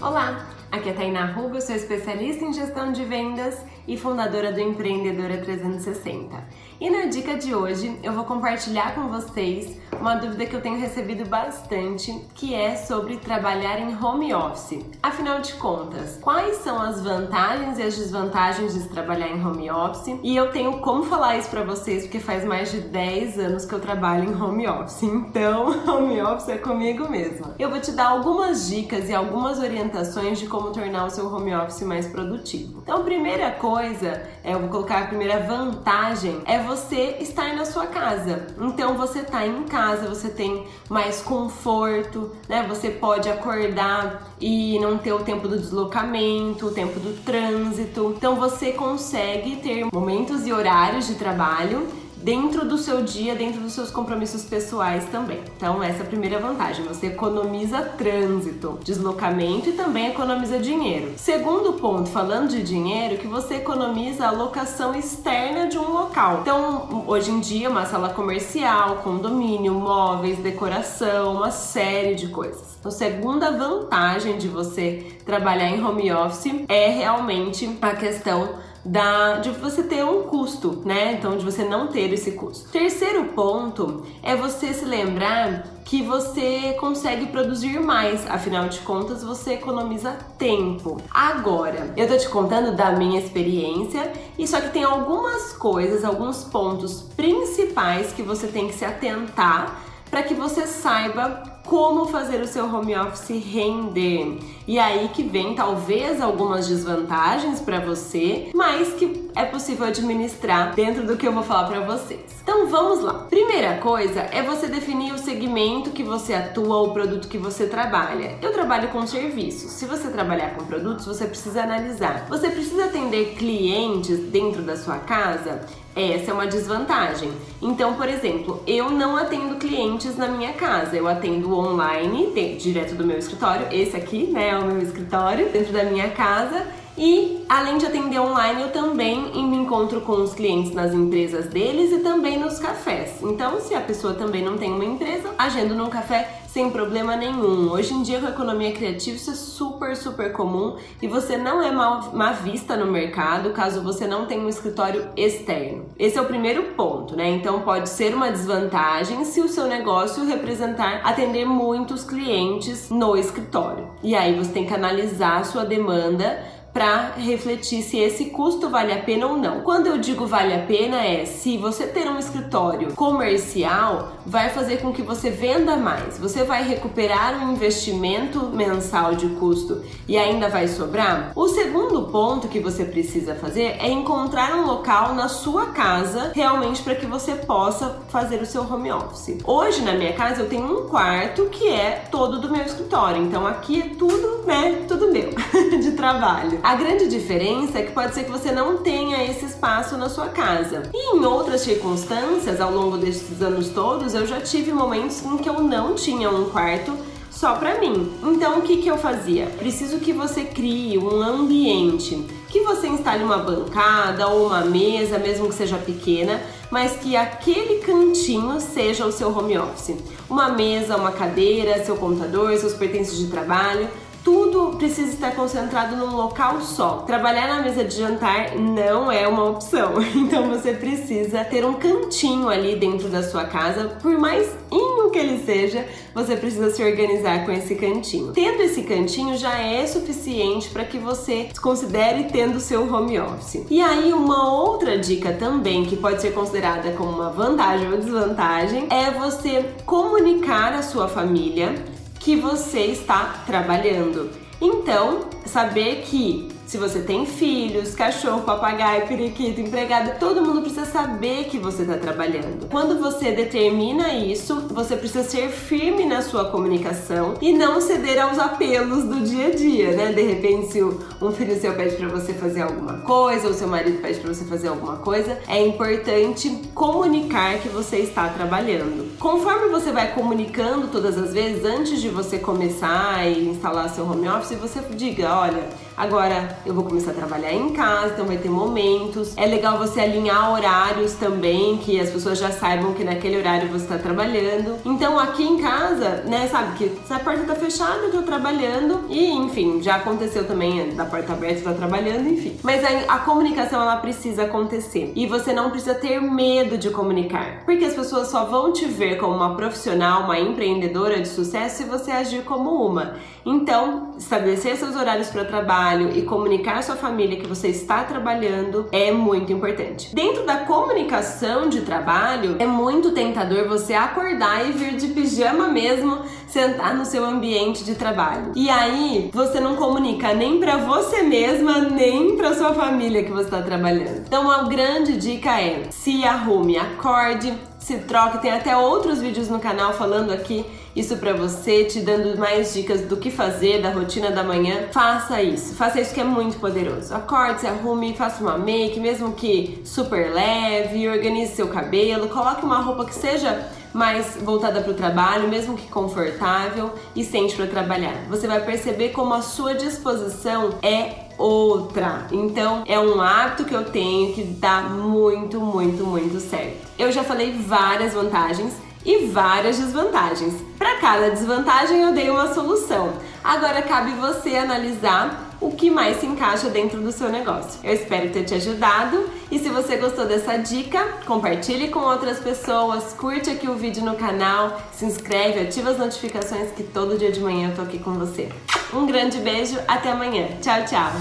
Olá, aqui é Tainá eu sou especialista em gestão de vendas e fundadora do Empreendedora 360. E na dica de hoje eu vou compartilhar com vocês uma dúvida que eu tenho recebido bastante, que é sobre trabalhar em home office. Afinal de contas, quais são as vantagens e as desvantagens de trabalhar em home office? E eu tenho como falar isso para vocês porque faz mais de 10 anos que eu trabalho em home office. Então, home office é comigo mesma. Eu vou te dar algumas dicas e algumas orientações de como tornar o seu home office mais produtivo. Então, primeira coisa, é, eu vou colocar a primeira vantagem é você estar na sua casa. Então, você tá em casa, você tem mais conforto, né? Você pode acordar e não ter o tempo do deslocamento, o tempo do trânsito. Então, você consegue ter momentos e horários de trabalho dentro do seu dia, dentro dos seus compromissos pessoais também. Então, essa é a primeira vantagem. Você economiza trânsito, deslocamento e também economiza dinheiro. Segundo ponto, falando de dinheiro, que você economiza a locação externa de um local. Então, hoje em dia, uma sala comercial, condomínio, móveis, decoração, uma série de coisas. Então, segunda vantagem de você trabalhar em home office é realmente a questão da, de você ter um custo, né? Então, de você não ter esse custo. Terceiro ponto é você se lembrar que você consegue produzir mais, afinal de contas, você economiza tempo. Agora, eu tô te contando da minha experiência e só que tem algumas coisas, alguns pontos principais que você tem que se atentar para que você saiba como fazer o seu home office render. E aí que vem talvez algumas desvantagens para você, mas que é possível administrar dentro do que eu vou falar para vocês. Então vamos lá. Primeira coisa é você definir o segmento que você atua, o produto que você trabalha. Eu trabalho com serviços. Se você trabalhar com produtos, você precisa analisar. Você precisa atender clientes dentro da sua casa? Essa é uma desvantagem. Então, por exemplo, eu não atendo clientes na minha casa, eu atendo online, direto do meu escritório. Esse aqui, né, é o meu escritório, dentro da minha casa. E além de atender online, eu também me encontro com os clientes nas empresas deles e também nos cafés. Então, se a pessoa também não tem uma empresa, agendo num café sem problema nenhum. Hoje em dia, com a economia criativa, isso é super, super comum e você não é mal, vista no mercado caso você não tenha um escritório externo. Esse é o primeiro ponto, né? Então, pode ser uma desvantagem se o seu negócio representar atender muitos clientes no escritório. E aí você tem que analisar a sua demanda para refletir se esse custo vale a pena ou não. Quando eu digo vale a pena é se você ter um escritório comercial vai fazer com que você venda mais, você vai recuperar um investimento mensal de custo e ainda vai sobrar. O segundo ponto que você precisa fazer é encontrar um local na sua casa realmente para que você possa fazer o seu home office. Hoje na minha casa eu tenho um quarto que é todo do meu escritório, então aqui é tudo, né, tudo meu de trabalho. A grande diferença é que pode ser que você não tenha esse espaço na sua casa. E em outras circunstâncias, ao longo desses anos todos, eu já tive momentos em que eu não tinha um quarto só para mim. Então o que, que eu fazia? Preciso que você crie um ambiente, que você instale uma bancada ou uma mesa, mesmo que seja pequena, mas que aquele cantinho seja o seu home office. Uma mesa, uma cadeira, seu computador, seus pertences de trabalho tudo precisa estar concentrado num local só. Trabalhar na mesa de jantar não é uma opção, então você precisa ter um cantinho ali dentro da sua casa, por mais inho que ele seja, você precisa se organizar com esse cantinho. Tendo esse cantinho já é suficiente para que você considere tendo seu home office. E aí uma outra dica também que pode ser considerada como uma vantagem ou desvantagem é você comunicar à sua família que você está trabalhando. Então, saber que se você tem filhos, cachorro, papagaio, periquito, empregado, todo mundo precisa saber que você está trabalhando. Quando você determina isso, você precisa ser firme na sua comunicação e não ceder aos apelos do dia a dia, né? De repente, se um filho seu pede para você fazer alguma coisa ou seu marido pede para você fazer alguma coisa, é importante comunicar que você está trabalhando. Conforme você vai comunicando todas as vezes, antes de você começar e instalar seu home office, você diga: olha, agora eu vou começar a trabalhar em casa, então vai ter momentos. É legal você alinhar horários também, que as pessoas já saibam que naquele horário você está trabalhando. Então aqui em casa, né, sabe que se a porta tá fechada, eu tô trabalhando e enfim, já aconteceu também da porta aberta, tá trabalhando, enfim. Mas a, a comunicação ela precisa acontecer e você não precisa ter medo de comunicar, porque as pessoas só vão te ver como uma profissional, uma empreendedora de sucesso se você agir como uma. Então, estabelecer seus horários para trabalho e comunicar à sua família que você está trabalhando é muito importante. Dentro da comunicação de trabalho, é muito tentador você acordar e vir de pijama mesmo, sentar no seu ambiente de trabalho. E aí, você não comunica nem para você mesma, nem para sua família que você está trabalhando. Então, uma grande dica é: se arrume, acorde, se troque. Tem até outros vídeos no canal falando aqui isso para você, te dando mais dicas do que fazer, da rotina da manhã. Faça isso, faça isso que é muito poderoso. Acorde, se arrume, faça uma make, mesmo que super leve, organize seu cabelo, coloque uma roupa que seja mais voltada para o trabalho, mesmo que confortável e sente para trabalhar. Você vai perceber como a sua disposição é outra. Então é um hábito que eu tenho que dá muito, muito, muito certo. Eu já falei várias vantagens e várias desvantagens. Para cada desvantagem eu dei uma solução. Agora cabe você analisar o que mais se encaixa dentro do seu negócio. Eu espero ter te ajudado e se você gostou dessa dica, compartilhe com outras pessoas, curte aqui o vídeo no canal, se inscreve, ativa as notificações que todo dia de manhã eu tô aqui com você. Um grande beijo, até amanhã. Tchau, tchau.